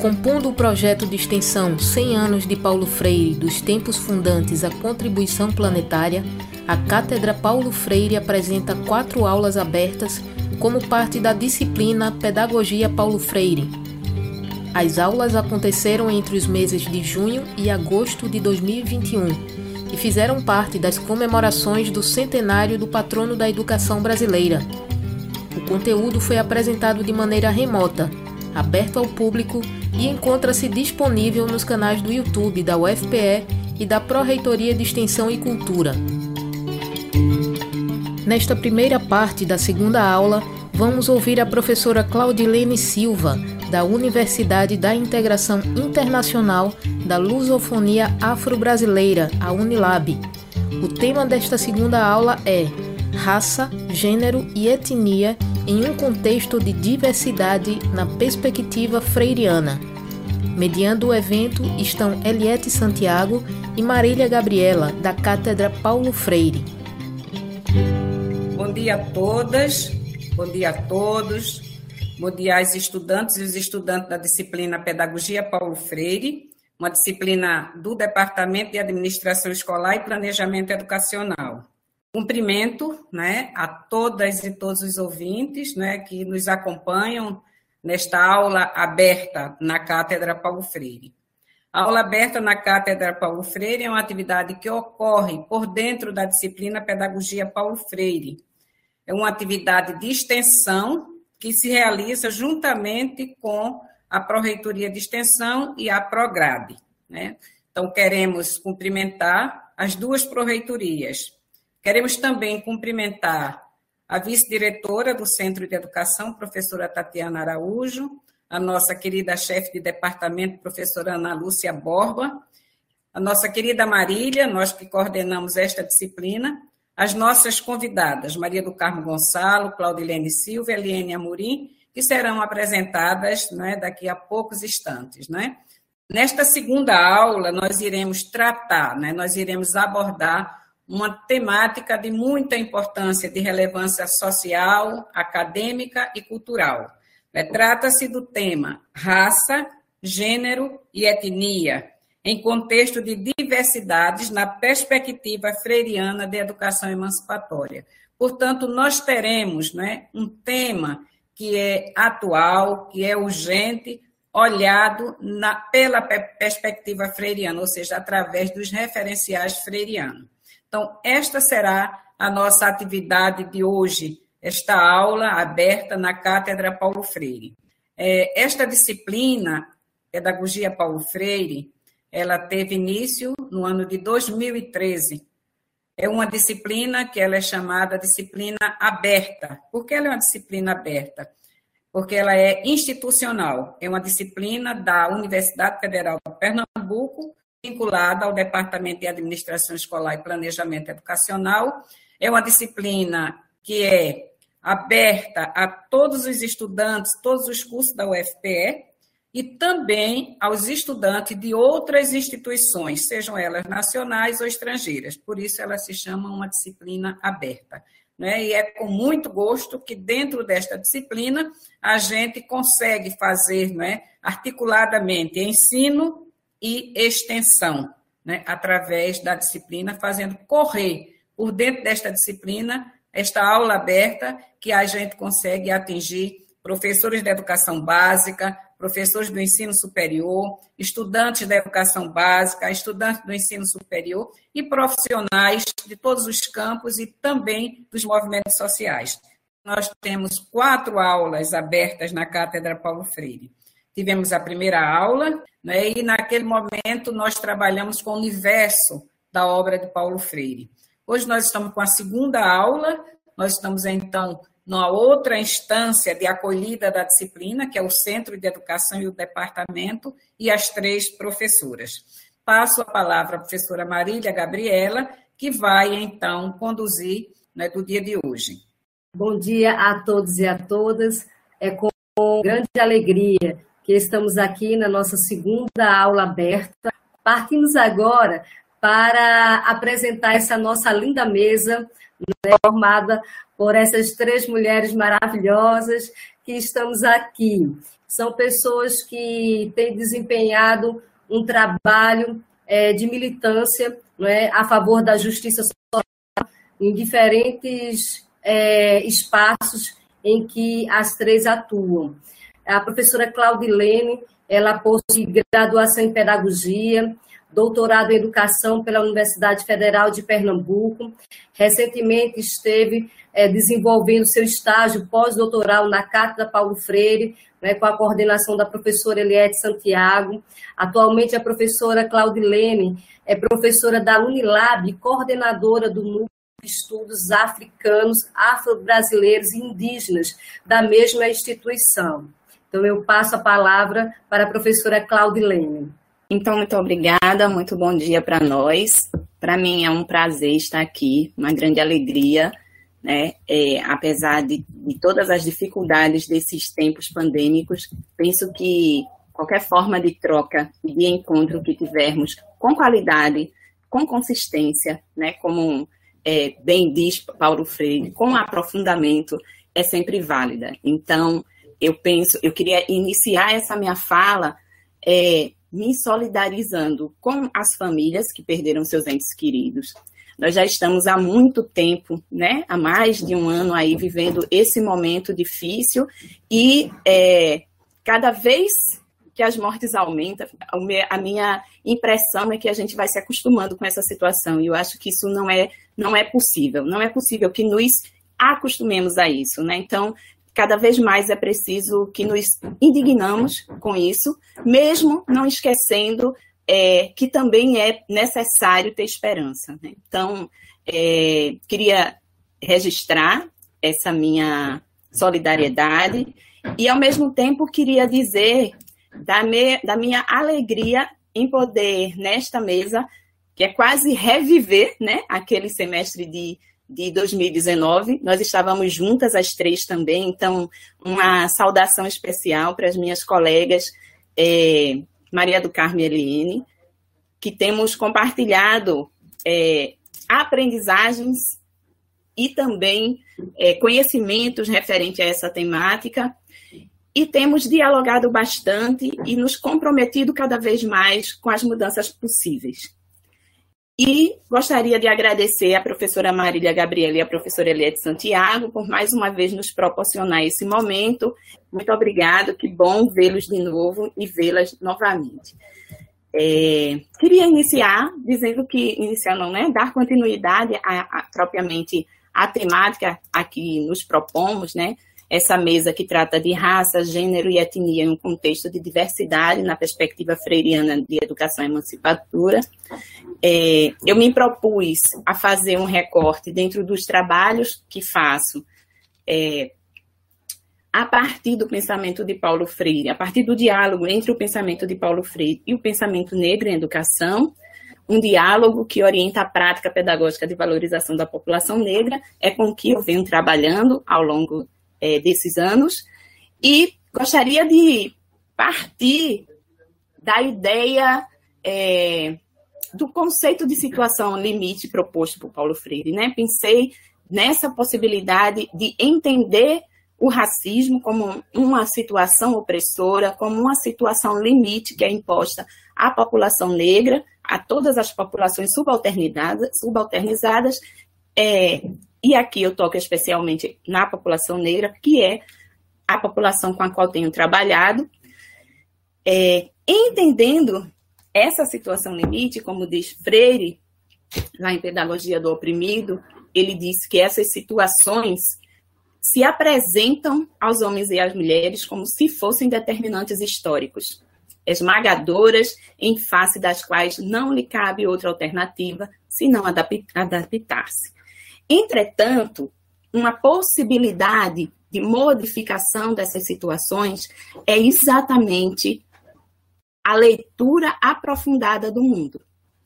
Compondo o projeto de extensão 100 anos de Paulo Freire, dos tempos fundantes à contribuição planetária, a Cátedra Paulo Freire apresenta quatro aulas abertas como parte da disciplina Pedagogia Paulo Freire. As aulas aconteceram entre os meses de junho e agosto de 2021 e fizeram parte das comemorações do centenário do patrono da educação brasileira. O conteúdo foi apresentado de maneira remota, aberto ao público e encontra-se disponível nos canais do YouTube da UFPE e da Pró-Reitoria de Extensão e Cultura. Nesta primeira parte da segunda aula, vamos ouvir a professora Claudilene Silva, da Universidade da Integração Internacional da Lusofonia Afro-Brasileira, a Unilab. O tema desta segunda aula é Raça, Gênero e Etnia em um contexto de diversidade na perspectiva freiriana. Mediando o evento estão Eliette Santiago e Marília Gabriela, da Cátedra Paulo Freire. Bom dia a todas, bom dia a todos, bom dia aos estudantes e os estudantes da disciplina Pedagogia Paulo Freire, uma disciplina do Departamento de Administração Escolar e Planejamento Educacional. Cumprimento né, a todas e todos os ouvintes né, que nos acompanham nesta aula aberta na Cátedra Paulo Freire. A aula aberta na Cátedra Paulo Freire é uma atividade que ocorre por dentro da disciplina Pedagogia Paulo Freire. É uma atividade de extensão que se realiza juntamente com a Pró-Reitoria de Extensão e a Prograde. Né? Então, queremos cumprimentar as duas pró-reitorias, Queremos também cumprimentar a vice-diretora do Centro de Educação, professora Tatiana Araújo, a nossa querida chefe de departamento, professora Ana Lúcia Borba, a nossa querida Marília, nós que coordenamos esta disciplina, as nossas convidadas, Maria do Carmo Gonçalo, Claudilene Silva, Eliane Amorim, que serão apresentadas né, daqui a poucos instantes. Né? Nesta segunda aula, nós iremos tratar, né, nós iremos abordar uma temática de muita importância, de relevância social, acadêmica e cultural. É, trata-se do tema raça, gênero e etnia, em contexto de diversidades na perspectiva freiriana de educação emancipatória. Portanto, nós teremos né, um tema que é atual, que é urgente, olhado na, pela perspectiva freiriana, ou seja, através dos referenciais freirianos. Então, esta será a nossa atividade de hoje, esta aula aberta na Cátedra Paulo Freire. É, esta disciplina, Pedagogia Paulo Freire, ela teve início no ano de 2013. É uma disciplina que ela é chamada disciplina aberta. Por que ela é uma disciplina aberta? Porque ela é institucional. É uma disciplina da Universidade Federal de Pernambuco, vinculada ao Departamento de Administração Escolar e Planejamento Educacional. É uma disciplina que é aberta a todos os estudantes, todos os cursos da UFPE, e também aos estudantes de outras instituições, sejam elas nacionais ou estrangeiras. Por isso, ela se chama uma disciplina aberta. Né? E é com muito gosto que, dentro desta disciplina, a gente consegue fazer né, articuladamente ensino e extensão, né, através da disciplina, fazendo correr por dentro desta disciplina esta aula aberta que a gente consegue atingir professores da educação básica, professores do ensino superior, estudantes da educação básica, estudantes do ensino superior e profissionais de todos os campos e também dos movimentos sociais. Nós temos quatro aulas abertas na Cátedra Paulo Freire. Tivemos a primeira aula, né, e naquele momento nós trabalhamos com o universo da obra de Paulo Freire. Hoje nós estamos com a segunda aula, nós estamos então numa outra instância de acolhida da disciplina, que é o Centro de Educação e o Departamento, e as três professoras. Passo a palavra à professora Marília Gabriela, que vai então conduzir né, do dia de hoje. Bom dia a todos e a todas. É com grande alegria que estamos aqui na nossa segunda aula aberta. Partimos agora para apresentar essa nossa linda mesa, né, formada por essas três mulheres maravilhosas que estamos aqui. são pessoas que têm desempenhado um trabalho é, de militância é, a favor da justiça social em diferentes é, espaços em que as três atuam. A professora Claudilene, ela possui graduação em pedagogia, doutorado em educação pela Universidade Federal de Pernambuco. Recentemente esteve é, desenvolvendo seu estágio pós-doutoral na Cátedra Paulo Freire, né, com a coordenação da professora Eliette Santiago. Atualmente, a professora Claudilene é professora da Unilab, coordenadora do Núcleo de Estudos Africanos, Afro-Brasileiros e Indígenas da mesma instituição. Então, eu passo a palavra para a professora Claudilene. Então, muito obrigada, muito bom dia para nós. Para mim é um prazer estar aqui, uma grande alegria, né? É, apesar de, de todas as dificuldades desses tempos pandêmicos, penso que qualquer forma de troca e de encontro que tivermos com qualidade, com consistência, né? Como é, bem diz Paulo Freire, com aprofundamento, é sempre válida. Então, eu penso, eu queria iniciar essa minha fala é, me solidarizando com as famílias que perderam seus entes queridos. Nós já estamos há muito tempo, né, há mais de um ano aí vivendo esse momento difícil e é, cada vez que as mortes aumentam, a minha impressão é que a gente vai se acostumando com essa situação e eu acho que isso não é não é possível, não é possível que nos acostumemos a isso, né? Então cada vez mais é preciso que nos indignamos com isso, mesmo não esquecendo é, que também é necessário ter esperança. Né? Então, é, queria registrar essa minha solidariedade e, ao mesmo tempo, queria dizer da, me, da minha alegria em poder, nesta mesa, que é quase reviver né, aquele semestre de de 2019. Nós estávamos juntas as três também, então uma saudação especial para as minhas colegas é, Maria do Carmo e Eliane, que temos compartilhado é, aprendizagens e também é, conhecimentos referentes a essa temática e temos dialogado bastante e nos comprometido cada vez mais com as mudanças possíveis. E gostaria de agradecer à professora Marília Gabriela e à professora Eliette Santiago por mais uma vez nos proporcionar esse momento. Muito obrigada, que bom vê-los de novo e vê-las novamente. É, queria iniciar dizendo que, iniciar não, né, dar continuidade a, a, propriamente à temática a que nos propomos, né, essa mesa que trata de raça, gênero e etnia em um contexto de diversidade na perspectiva freiriana de educação emancipadora. É, eu me propus a fazer um recorte dentro dos trabalhos que faço é, a partir do pensamento de Paulo Freire, a partir do diálogo entre o pensamento de Paulo Freire e o pensamento negro em educação, um diálogo que orienta a prática pedagógica de valorização da população negra, é com que eu venho trabalhando ao longo é, desses anos. E gostaria de partir da ideia é, do conceito de situação limite proposto por Paulo Freire. Né? Pensei nessa possibilidade de entender o racismo como uma situação opressora, como uma situação limite que é imposta à população negra, a todas as populações subalternizadas, subalternizadas é, e aqui eu toco especialmente na população negra, que é a população com a qual tenho trabalhado, é, entendendo essa situação limite, como diz Freire, lá em Pedagogia do Oprimido, ele diz que essas situações se apresentam aos homens e às mulheres como se fossem determinantes históricos, esmagadoras, em face das quais não lhe cabe outra alternativa senão adaptar-se. Entretanto, uma possibilidade de modificação dessas situações é exatamente a leitura aprofundada do mundo.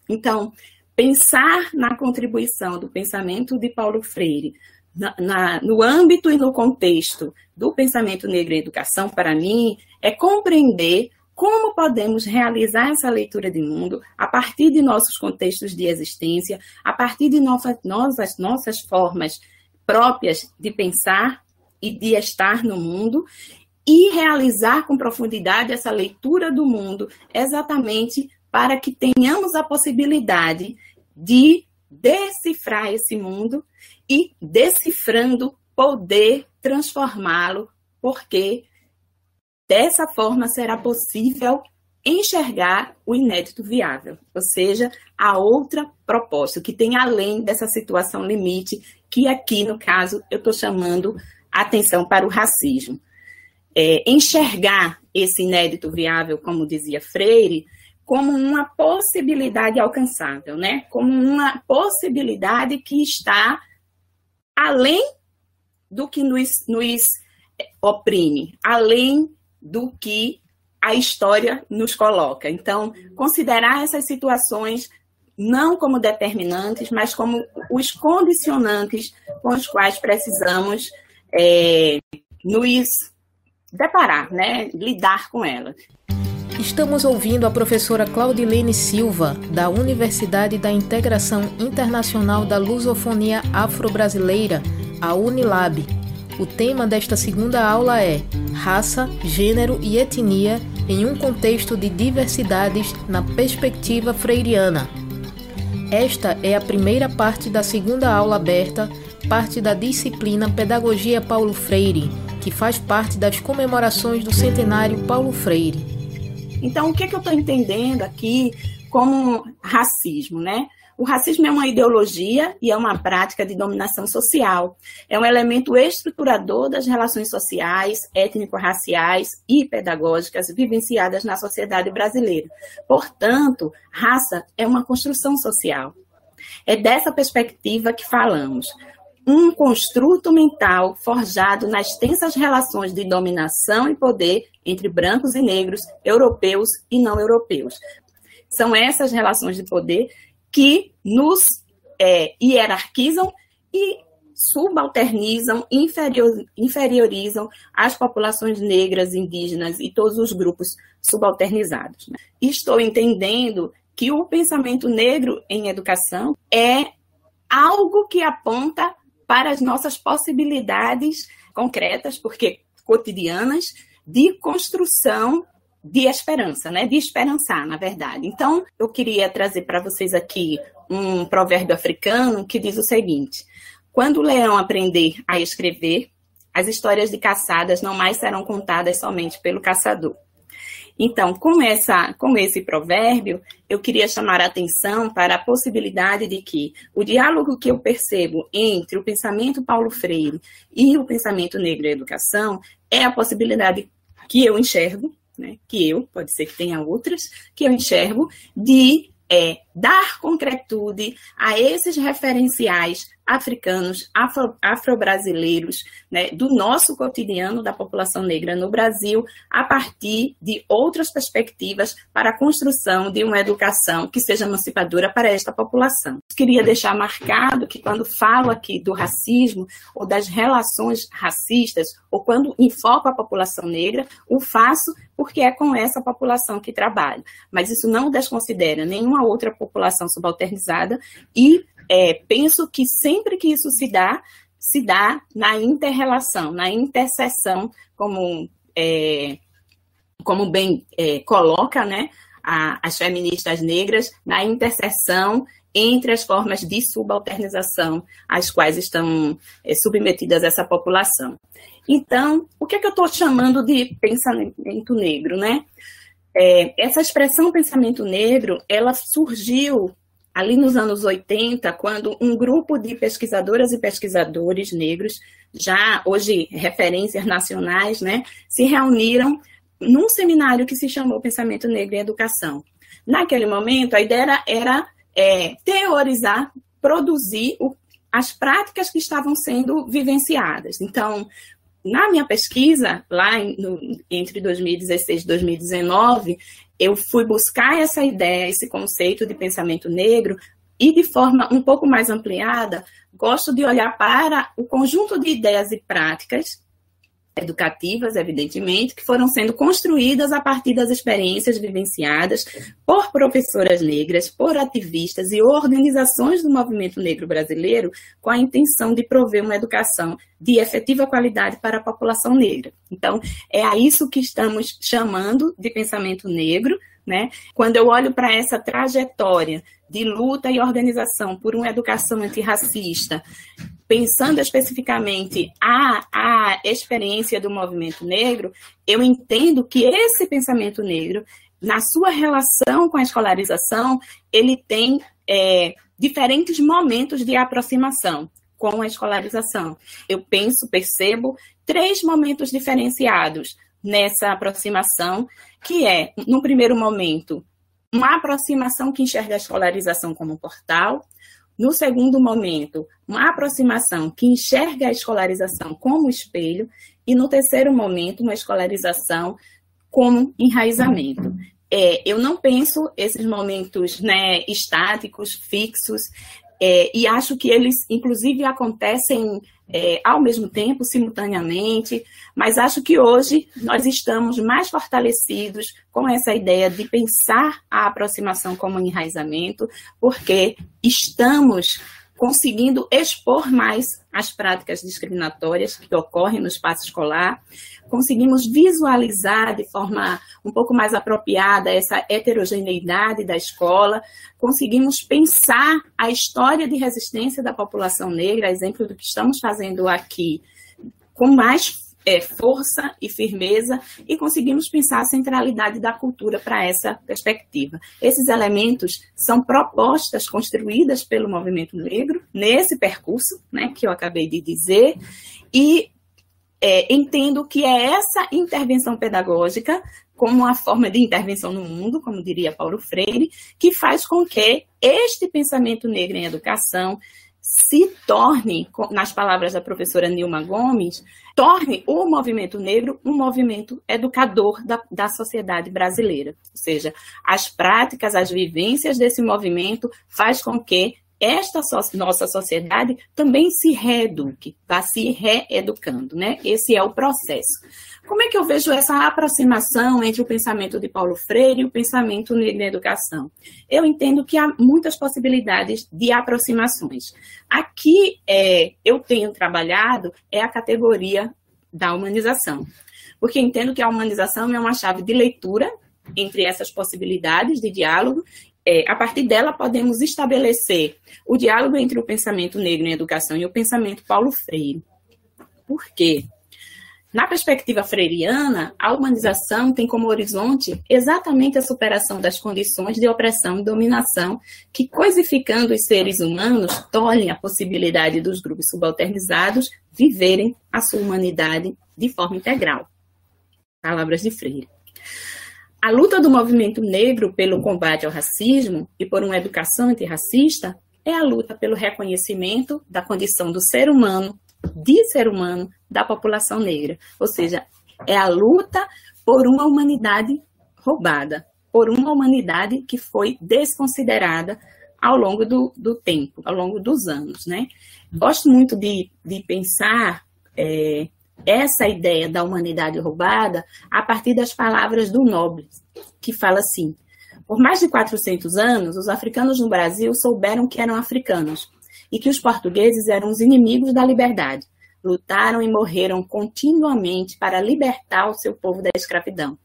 Então, pensar na contribuição do pensamento de Paulo Freire na, na, no âmbito e no contexto do pensamento negro em educação, para mim, é compreender como podemos realizar essa leitura de mundo a partir de nossos contextos de existência, a partir de nossas, nossas, nossas formas próprias de pensar e de estar no mundo, e realizar com profundidade essa leitura do mundo, exatamente para que tenhamos a possibilidade de decifrar esse mundo e, decifrando, poder transformá-lo, porque dessa forma será possível enxergar o inédito viável, ou seja, a outra proposta, que tem além dessa situação limite, que aqui, no caso, eu estou chamando atenção para o racismo. É, enxergar esse inédito viável, como dizia Freire, como uma possibilidade alcançável, né? como uma possibilidade que está além do que nos, nos oprime, além do que a história nos coloca. Então, considerar essas situações não como determinantes, mas como os condicionantes com os quais precisamos é, nos deparar, né? lidar com elas. Estamos ouvindo a professora Claudilene Silva, da Universidade da Integração Internacional da Lusofonia Afro-Brasileira, a Unilab. O tema desta segunda aula é Raça, Gênero e Etnia em um contexto de diversidades na perspectiva freiriana. Esta é a primeira parte da segunda aula aberta, parte da disciplina Pedagogia Paulo Freire, que faz parte das comemorações do centenário Paulo Freire. Então, o que, é que eu estou entendendo aqui como racismo, né? O racismo é uma ideologia e é uma prática de dominação social. É um elemento estruturador das relações sociais, étnico-raciais e pedagógicas vivenciadas na sociedade brasileira. Portanto, raça é uma construção social. É dessa perspectiva que falamos um construto mental forjado nas tensas relações de dominação e poder entre brancos e negros, europeus e não europeus. São essas relações de poder que nos é, hierarquizam e subalternizam, inferior, inferiorizam as populações negras, indígenas e todos os grupos subalternizados. Né? Estou entendendo que o pensamento negro em educação é algo que aponta para as nossas possibilidades concretas, porque cotidianas, de construção de esperança, né? De esperançar, na verdade. Então, eu queria trazer para vocês aqui um provérbio africano que diz o seguinte: quando o leão aprender a escrever, as histórias de caçadas não mais serão contadas somente pelo caçador. Então, com, essa, com esse provérbio, eu queria chamar a atenção para a possibilidade de que o diálogo que eu percebo entre o pensamento Paulo Freire e o pensamento negro e educação é a possibilidade que eu enxergo, né, que eu, pode ser que tenha outras, que eu enxergo, de é, dar concretude a esses referenciais africanos, afro-brasileiros, né, do nosso cotidiano da população negra no Brasil, a partir de outras perspectivas para a construção de uma educação que seja emancipadora para esta população. Queria deixar marcado que quando falo aqui do racismo ou das relações racistas, ou quando enfoco a população negra, o faço porque é com essa população que trabalho. Mas isso não desconsidera nenhuma outra população subalternizada e é, penso que sempre que isso se dá, se dá na interrelação, na interseção, como, é, como bem é, coloca né, a, as feministas negras, na interseção entre as formas de subalternização às quais estão é, submetidas essa população. Então, o que, é que eu estou chamando de pensamento negro, né? É, essa expressão pensamento negro, ela surgiu ali nos anos 80, quando um grupo de pesquisadoras e pesquisadores negros, já hoje referências nacionais, né, se reuniram num seminário que se chamou Pensamento Negro e Educação. Naquele momento, a ideia era, era é, teorizar, produzir o, as práticas que estavam sendo vivenciadas. Então, na minha pesquisa, lá em, no, entre 2016 e 2019, eu fui buscar essa ideia, esse conceito de pensamento negro, e de forma um pouco mais ampliada, gosto de olhar para o conjunto de ideias e práticas educativas, evidentemente, que foram sendo construídas a partir das experiências vivenciadas por professoras negras, por ativistas e organizações do movimento negro brasileiro, com a intenção de prover uma educação de efetiva qualidade para a população negra. Então, é a isso que estamos chamando de pensamento negro, né? Quando eu olho para essa trajetória de luta e organização por uma educação antirracista, pensando especificamente a, a experiência do movimento negro, eu entendo que esse pensamento negro, na sua relação com a escolarização, ele tem é, diferentes momentos de aproximação com a escolarização. Eu penso, percebo três momentos diferenciados nessa aproximação, que é, no primeiro momento, uma aproximação que enxerga a escolarização como portal, no segundo momento, uma aproximação que enxerga a escolarização como espelho, e no terceiro momento, uma escolarização como enraizamento. É, eu não penso esses momentos né, estáticos, fixos, é, e acho que eles, inclusive, acontecem é, ao mesmo tempo, simultaneamente, mas acho que hoje nós estamos mais fortalecidos com essa ideia de pensar a aproximação como enraizamento, porque estamos conseguindo expor mais as práticas discriminatórias que ocorrem no espaço escolar, conseguimos visualizar de forma um pouco mais apropriada essa heterogeneidade da escola, conseguimos pensar a história de resistência da população negra, exemplo do que estamos fazendo aqui, com mais é, força e firmeza e conseguimos pensar a centralidade da cultura para essa perspectiva. Esses elementos são propostas construídas pelo movimento negro nesse percurso, né, que eu acabei de dizer, e é, entendo que é essa intervenção pedagógica como uma forma de intervenção no mundo, como diria Paulo Freire, que faz com que este pensamento negro em educação se torne, nas palavras da professora Nilma Gomes, torne o movimento negro um movimento educador da, da sociedade brasileira. Ou seja, as práticas, as vivências desse movimento faz com que esta nossa sociedade também se reeduque, vá se reeducando, né? Esse é o processo. Como é que eu vejo essa aproximação entre o pensamento de Paulo Freire e o pensamento na educação? Eu entendo que há muitas possibilidades de aproximações. Aqui é, eu tenho trabalhado é a categoria da humanização, porque entendo que a humanização é uma chave de leitura entre essas possibilidades de diálogo é, a partir dela, podemos estabelecer o diálogo entre o pensamento negro em educação e o pensamento Paulo Freire. Por quê? Na perspectiva freiriana, a humanização tem como horizonte exatamente a superação das condições de opressão e dominação que, coisificando os seres humanos, tolhem a possibilidade dos grupos subalternizados viverem a sua humanidade de forma integral. Palavras de Freire. A luta do movimento negro pelo combate ao racismo e por uma educação antirracista é a luta pelo reconhecimento da condição do ser humano, de ser humano, da população negra. Ou seja, é a luta por uma humanidade roubada, por uma humanidade que foi desconsiderada ao longo do, do tempo, ao longo dos anos. Né? Gosto muito de, de pensar é, essa ideia da humanidade roubada a partir das palavras do Nobre, que fala assim: por mais de 400 anos, os africanos no Brasil souberam que eram africanos e que os portugueses eram os inimigos da liberdade. Lutaram e morreram continuamente para libertar o seu povo da escravidão.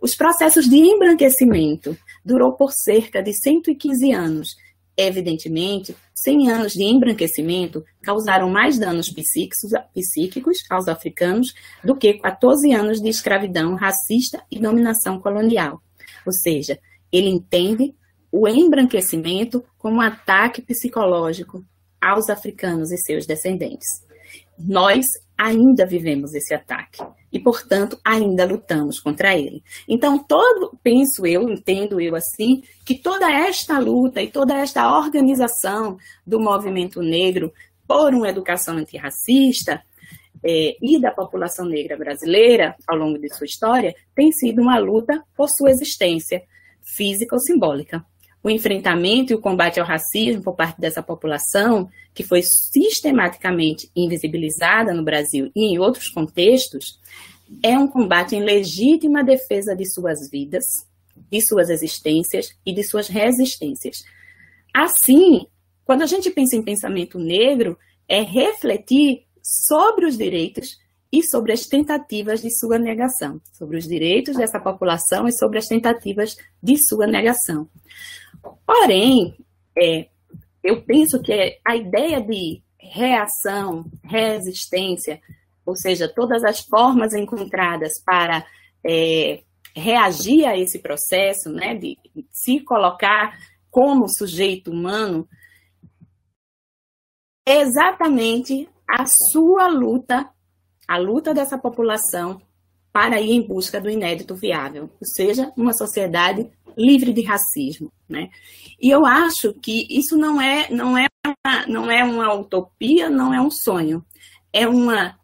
Os processos de embranquecimento durou por cerca de 115 anos Evidentemente, 100 anos de embranquecimento causaram mais danos psíquicos, aos africanos do que 14 anos de escravidão racista e dominação colonial. Ou seja, ele entende o embranquecimento como um ataque psicológico aos africanos e seus descendentes. Nós ainda vivemos esse ataque e, portanto, ainda lutamos contra ele. Então, todo, penso eu, entendo eu assim, que toda esta luta e toda esta organização do movimento negro por uma educação antirracista é, e da população negra brasileira ao longo de sua história tem sido uma luta por sua existência física ou simbólica. O enfrentamento e o combate ao racismo por parte dessa população, que foi sistematicamente invisibilizada no Brasil e em outros contextos, é um combate em legítima defesa de suas vidas, de suas existências e de suas resistências. Assim, quando a gente pensa em pensamento negro, é refletir sobre os direitos e sobre as tentativas de sua negação, sobre os direitos dessa população e sobre as tentativas de sua negação. Porém, é, eu penso que a ideia de reação, resistência, ou seja, todas as formas encontradas para é, reagir a esse processo, né, de se colocar como sujeito humano, é exatamente a sua luta, a luta dessa população para ir em busca do inédito viável, ou seja, uma sociedade livre de racismo, né? E eu acho que isso não é não é uma, não é uma utopia, não é um sonho, é uma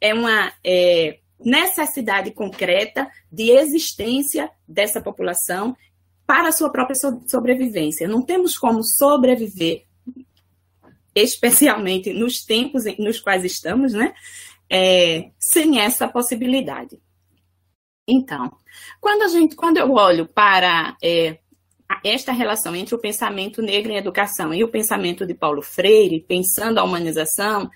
é uma é, necessidade concreta de existência dessa população para a sua própria sobrevivência. Não temos como sobreviver, especialmente nos tempos nos quais estamos, né? É, sem essa possibilidade. Então, quando, a gente, quando eu olho para é, esta relação entre o pensamento negro em educação e o pensamento de Paulo Freire, pensando a humanização,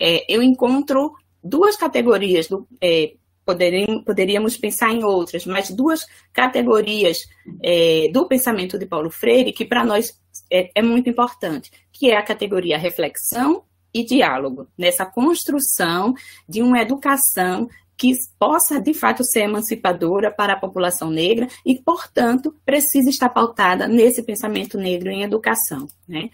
é, eu encontro duas categorias, do, é, poderíamos, pensar em outras, mas duas categorias é, do pensamento de Paulo Freire que para nós é, é muito importante, que é a categoria reflexão e diálogo, nessa construção de uma educação que possa de fato ser emancipadora para a população negra e, portanto, precisa estar pautada nesse pensamento negro em educação. Né?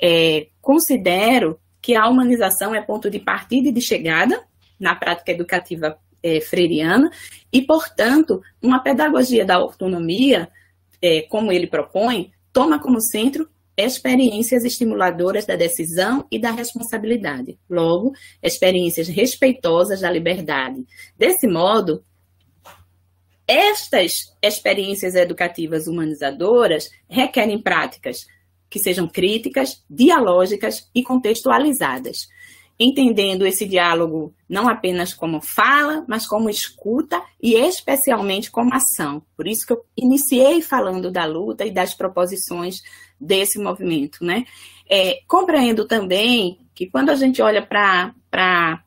É, considero que a humanização é ponto de partida e de chegada na prática educativa é, freiriana e, portanto, uma pedagogia da autonomia, é, como ele propõe, toma como centro experiências estimuladoras da decisão e da responsabilidade. Logo, experiências respeitosas da liberdade. Desse modo, estas experiências educativas humanizadoras requerem práticas que sejam críticas, dialógicas e contextualizadas, entendendo esse diálogo não apenas como fala, mas como escuta e especialmente como ação. Por isso que eu iniciei falando da luta e das proposições desse movimento, né? É, compreendo também que quando a gente olha para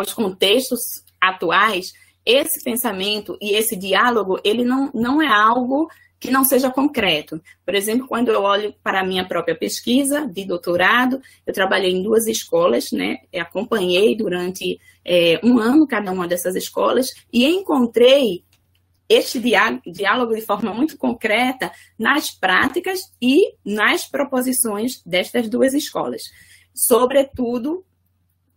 os contextos atuais, esse pensamento e esse diálogo, ele não, não é algo que não seja concreto. Por exemplo, quando eu olho para a minha própria pesquisa de doutorado, eu trabalhei em duas escolas, né? Eu acompanhei durante é, um ano cada uma dessas escolas e encontrei este diálogo de forma muito concreta nas práticas e nas proposições destas duas escolas, sobretudo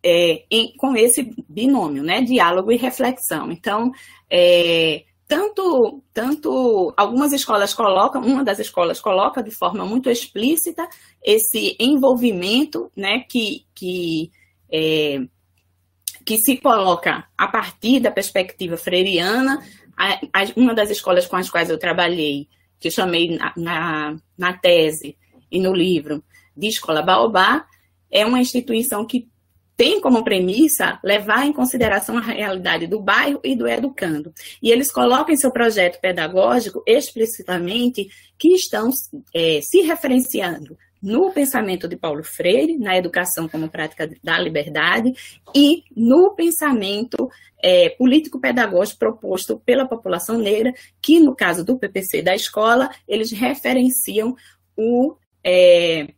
é, em, com esse binômio, né, diálogo e reflexão. Então, é, tanto, tanto algumas escolas colocam, uma das escolas coloca de forma muito explícita esse envolvimento, né, que, que é, que se coloca a partir da perspectiva freiriana uma das escolas com as quais eu trabalhei, que chamei na, na, na tese e no livro de Escola Baobá, é uma instituição que tem como premissa levar em consideração a realidade do bairro e do educando. E eles colocam em seu projeto pedagógico explicitamente que estão é, se referenciando no pensamento de Paulo Freire, na educação como prática da liberdade, e no pensamento é, político-pedagógico proposto pela população negra, que no caso do PPC da escola, eles referenciam o, é,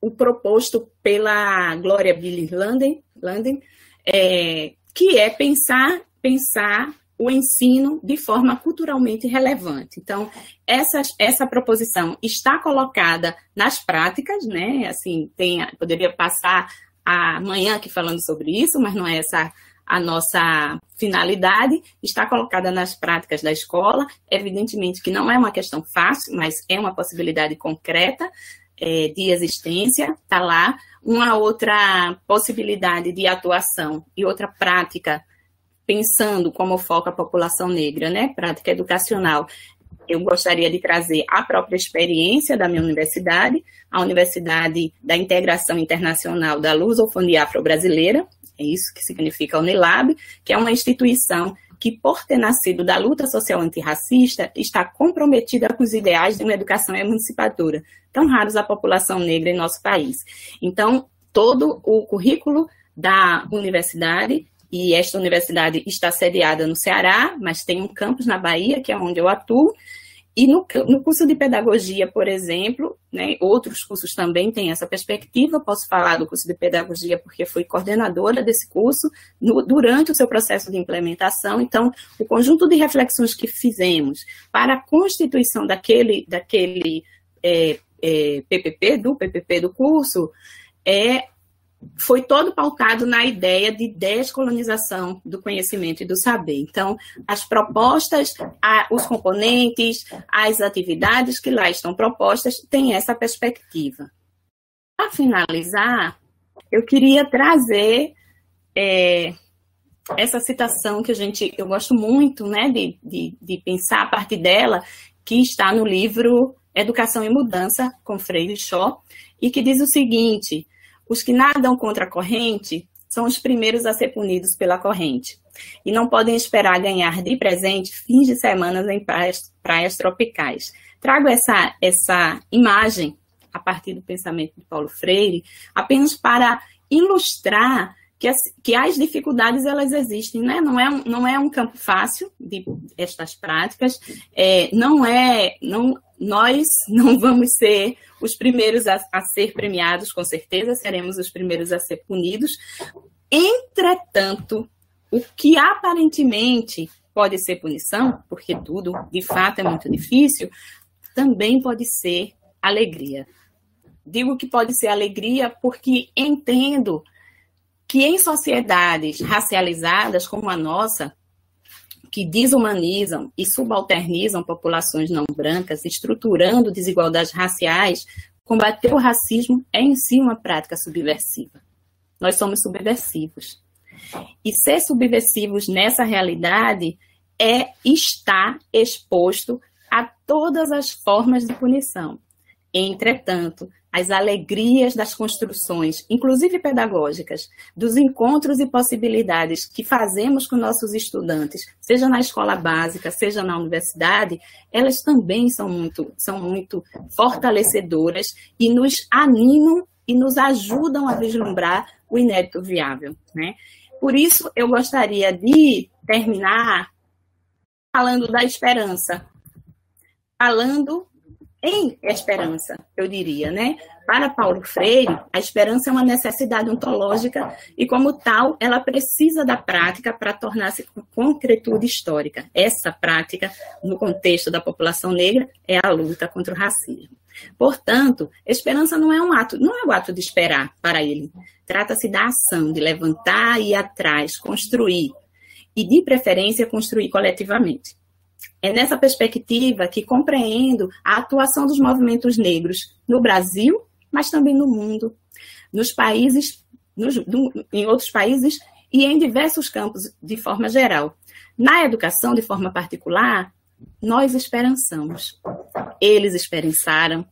o proposto pela Glória Billy Landen, Landen é, que é pensar, pensar o ensino de forma culturalmente relevante. Então, essa, essa proposição está colocada nas práticas, né? Assim, tem, poderia passar amanhã aqui falando sobre isso, mas não é essa a nossa finalidade, está colocada nas práticas da escola. Evidentemente que não é uma questão fácil, mas é uma possibilidade concreta é, de existência, está lá. Uma outra possibilidade de atuação e outra prática pensando como foco a população negra, né, prática educacional, eu gostaria de trazer a própria experiência da minha universidade, a Universidade da Integração Internacional da Lusofonia Afro-Brasileira, é isso que significa a Unilab, que é uma instituição que, por ter nascido da luta social antirracista, está comprometida com os ideais de uma educação emancipadora, tão raros à população negra em nosso país. Então, todo o currículo da universidade e esta universidade está sediada no Ceará, mas tem um campus na Bahia, que é onde eu atuo, e no, no curso de pedagogia, por exemplo, né, outros cursos também têm essa perspectiva. Posso falar do curso de pedagogia porque fui coordenadora desse curso no, durante o seu processo de implementação. Então, o conjunto de reflexões que fizemos para a constituição daquele, daquele é, é, PPP, do PPP do curso, é foi todo pautado na ideia de descolonização do conhecimento e do saber. Então, as propostas, os componentes, as atividades que lá estão propostas têm essa perspectiva. Para finalizar, eu queria trazer é, essa citação que a gente, eu gosto muito, né, de, de, de pensar a partir dela, que está no livro Educação e Mudança, com Freire Shaw, e que diz o seguinte: os que nadam contra a corrente são os primeiros a ser punidos pela corrente e não podem esperar ganhar de presente fins de semanas em praias, praias tropicais. Trago essa, essa imagem a partir do pensamento de Paulo Freire apenas para ilustrar que as, que as dificuldades elas existem, né? não, é um, não é um campo fácil de estas práticas, é, não é, não, nós não vamos ser os primeiros a, a ser premiados, com certeza seremos os primeiros a ser punidos. Entretanto, o que aparentemente pode ser punição, porque tudo de fato é muito difícil, também pode ser alegria. Digo que pode ser alegria porque entendo que em sociedades racializadas como a nossa, que desumanizam e subalternizam populações não brancas, estruturando desigualdades raciais, combater o racismo é em si uma prática subversiva. Nós somos subversivos. E ser subversivos nessa realidade é estar exposto a todas as formas de punição. Entretanto, as alegrias das construções, inclusive pedagógicas, dos encontros e possibilidades que fazemos com nossos estudantes, seja na escola básica, seja na universidade, elas também são muito, são muito fortalecedoras e nos animam e nos ajudam a vislumbrar o inédito viável. Né? Por isso, eu gostaria de terminar falando da esperança, falando em esperança, eu diria, né? Para Paulo Freire, a esperança é uma necessidade ontológica e, como tal, ela precisa da prática para tornar-se concretude histórica. Essa prática, no contexto da população negra, é a luta contra o racismo. Portanto, esperança não é um ato, não é o ato de esperar para ele. Trata-se da ação de levantar e ir atrás, construir e, de preferência, construir coletivamente. É nessa perspectiva que compreendo a atuação dos movimentos negros no Brasil, mas também no mundo, nos países, nos, em outros países e em diversos campos de forma geral. Na educação, de forma particular, nós esperançamos. Eles esperançaram,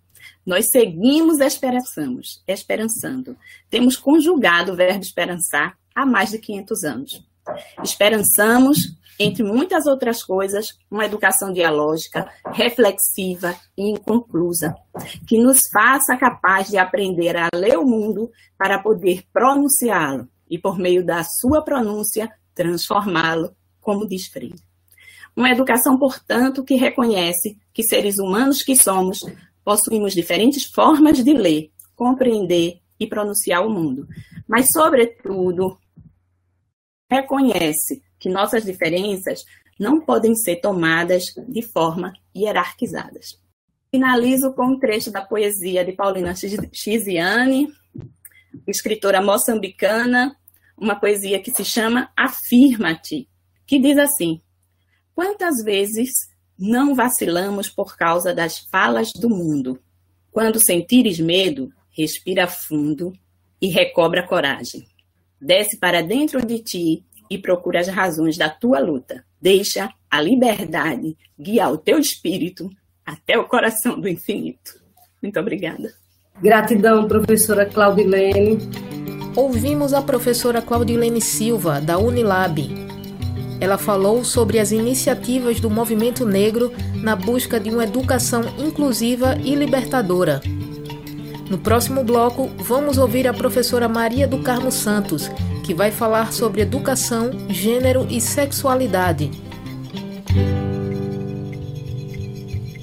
nós seguimos esperançamos, esperançando. Temos conjugado o verbo esperançar há mais de 500 anos. Esperançamos entre muitas outras coisas, uma educação dialógica, reflexiva e inconclusa, que nos faça capaz de aprender a ler o mundo para poder pronunciá-lo e, por meio da sua pronúncia, transformá-lo, como diz Freire. Uma educação, portanto, que reconhece que seres humanos que somos, possuímos diferentes formas de ler, compreender e pronunciar o mundo, mas, sobretudo, reconhece que nossas diferenças não podem ser tomadas de forma hierarquizadas. Finalizo com um trecho da poesia de Paulina Chiziane, escritora moçambicana, uma poesia que se chama Afirma-te, que diz assim: Quantas vezes não vacilamos por causa das falas do mundo? Quando sentires medo, respira fundo e recobra coragem. Desce para dentro de ti e procura as razões da tua luta. Deixa a liberdade guiar o teu espírito até o coração do infinito. Muito obrigada. Gratidão, professora Claudilene. Ouvimos a professora Claudilene Silva, da Unilab. Ela falou sobre as iniciativas do movimento negro na busca de uma educação inclusiva e libertadora. No próximo bloco, vamos ouvir a professora Maria do Carmo Santos, que vai falar sobre educação, gênero e sexualidade.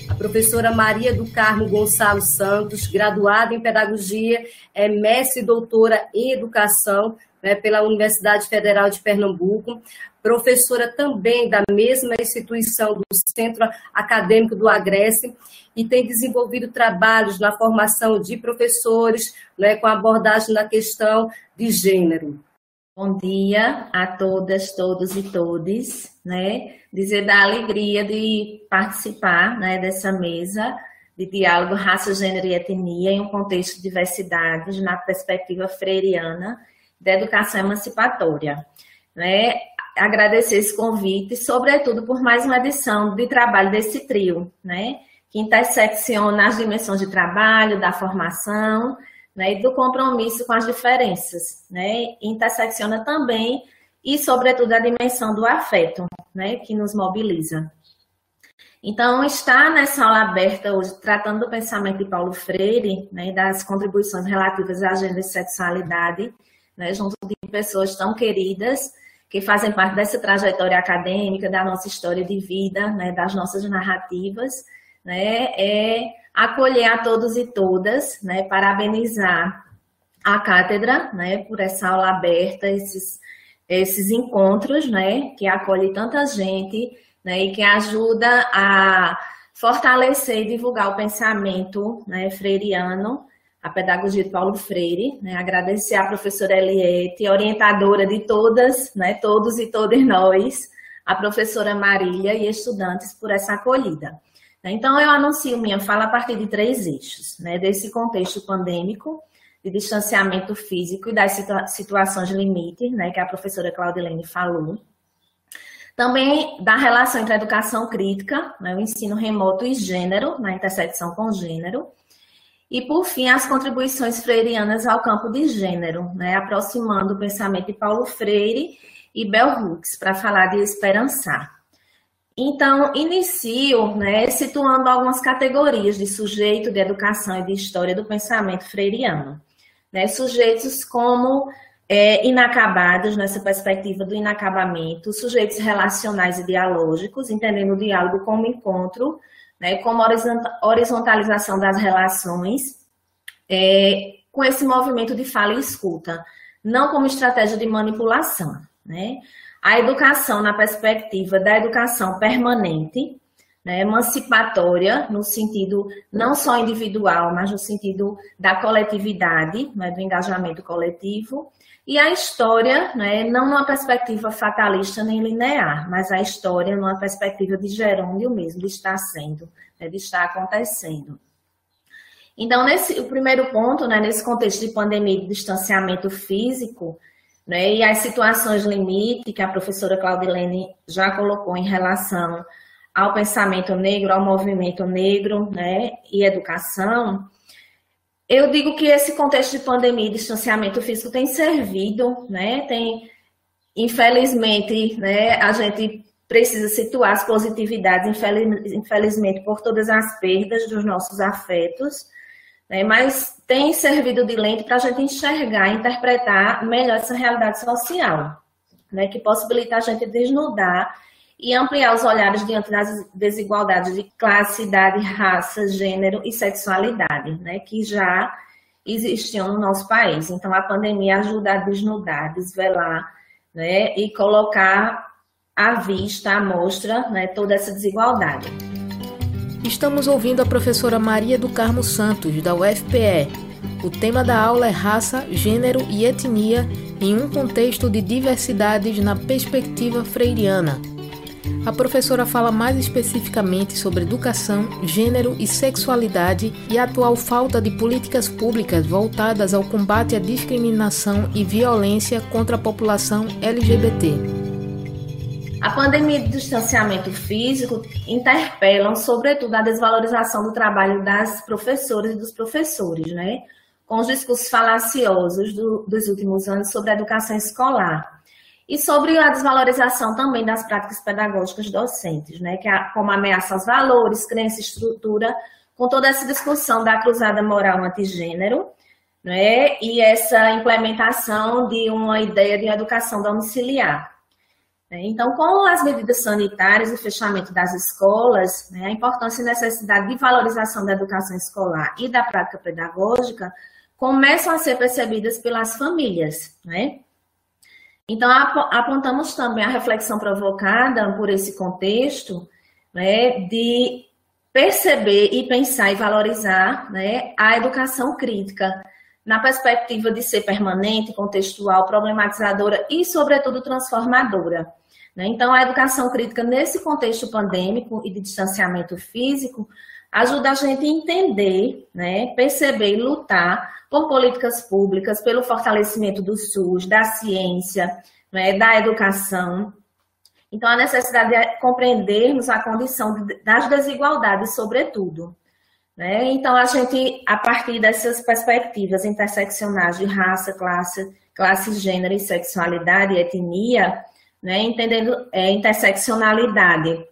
A professora Maria do Carmo Gonçalo Santos, graduada em Pedagogia, é mestre e doutora em Educação né, pela Universidade Federal de Pernambuco, professora também da mesma instituição do Centro Acadêmico do Agreste e tem desenvolvido trabalhos na formação de professores né, com abordagem na questão de gênero. Bom dia a todas, todos e todes, né? Dizer da alegria de participar né, dessa mesa de diálogo raça, gênero e etnia em um contexto de diversidade na perspectiva freiriana da educação emancipatória. Né? Agradecer esse convite, sobretudo por mais uma edição de trabalho desse trio, né? que intersecciona as dimensões de trabalho, da formação né? e do compromisso com as diferenças. Né? intersecciona também e, sobretudo, a dimensão do afeto, né? que nos mobiliza. Então, está nessa aula aberta hoje, tratando do pensamento de Paulo Freire, né, das contribuições relativas à agenda e sexualidade, né, junto de pessoas tão queridas que fazem parte dessa trajetória acadêmica, da nossa história de vida, né, das nossas narrativas, né, é acolher a todos e todas, né, parabenizar a cátedra, né, por essa aula aberta, esses, esses encontros, né, que acolhe tanta gente, né, e que ajuda a fortalecer e divulgar o pensamento né, freiriano, a pedagogia de Paulo Freire, né? agradecer à professora Eliette, orientadora de todas, né, todos e todas nós, a professora Marília e estudantes por essa acolhida. Então, eu anuncio minha fala a partir de três eixos, né, desse contexto pandêmico, de distanciamento físico e das situa situações limite, né, que a professora Claudilene falou. Também da relação entre a educação crítica, né, o ensino remoto e gênero, na intersecção com gênero, e, por fim, as contribuições freirianas ao campo de gênero, né, aproximando o pensamento de Paulo Freire e Bell Hooks para falar de esperançar. Então, inicio né, situando algumas categorias de sujeito de educação e de história do pensamento freiriano. Né, sujeitos como é, inacabados, nessa perspectiva do inacabamento, sujeitos relacionais e dialógicos, entendendo o diálogo como encontro né, como horizontalização das relações, é, com esse movimento de fala e escuta, não como estratégia de manipulação. Né? A educação, na perspectiva da educação permanente, né, emancipatória, no sentido não só individual, mas no sentido da coletividade, né, do engajamento coletivo, e a história, né, não numa perspectiva fatalista nem linear, mas a história numa perspectiva de gerúndio mesmo, de estar sendo, né, de estar acontecendo. Então, nesse, o primeiro ponto, né, nesse contexto de pandemia e de distanciamento físico, né, e as situações limite que a professora Claudilene já colocou em relação ao pensamento negro, ao movimento negro né, e educação, eu digo que esse contexto de pandemia e distanciamento físico tem servido, né? Tem, infelizmente, né, a gente precisa situar as positividades, infelizmente, por todas as perdas dos nossos afetos, né, mas tem servido de lente para a gente enxergar, interpretar melhor essa realidade social, né, que possibilita a gente desnudar e ampliar os olhares diante das desigualdades de classe, idade, raça, gênero e sexualidade, né, que já existiam no nosso país. Então, a pandemia ajuda a desnudar, desvelar, né, e colocar à vista, à mostra, né, toda essa desigualdade. Estamos ouvindo a professora Maria do Carmo Santos, da UFPE. O tema da aula é raça, gênero e etnia em um contexto de diversidades na perspectiva freiriana. A professora fala mais especificamente sobre educação, gênero e sexualidade e a atual falta de políticas públicas voltadas ao combate à discriminação e violência contra a população LGBT. A pandemia de distanciamento físico interpelam, sobretudo, a desvalorização do trabalho das professoras e dos professores, né? Com os discursos falaciosos do, dos últimos anos sobre a educação escolar. E sobre a desvalorização também das práticas pedagógicas docentes, né? Que é como ameaça aos valores, crença e estrutura, com toda essa discussão da cruzada moral antigênero, né? E essa implementação de uma ideia de educação domiciliar. Né? Então, com as medidas sanitárias e fechamento das escolas, né, a importância e necessidade de valorização da educação escolar e da prática pedagógica começam a ser percebidas pelas famílias, né? Então, apontamos também a reflexão provocada por esse contexto, né, de perceber e pensar e valorizar né, a educação crítica, na perspectiva de ser permanente, contextual, problematizadora e, sobretudo, transformadora. Né? Então, a educação crítica, nesse contexto pandêmico e de distanciamento físico, ajuda a gente a entender, né, perceber e lutar por políticas públicas, pelo fortalecimento do SUS, da ciência, né, da educação. Então, a necessidade de compreendermos a condição das desigualdades, sobretudo. Né? Então, a gente, a partir dessas perspectivas interseccionais de raça, classe, classe, gênero e sexualidade e etnia, né? entendendo é, interseccionalidade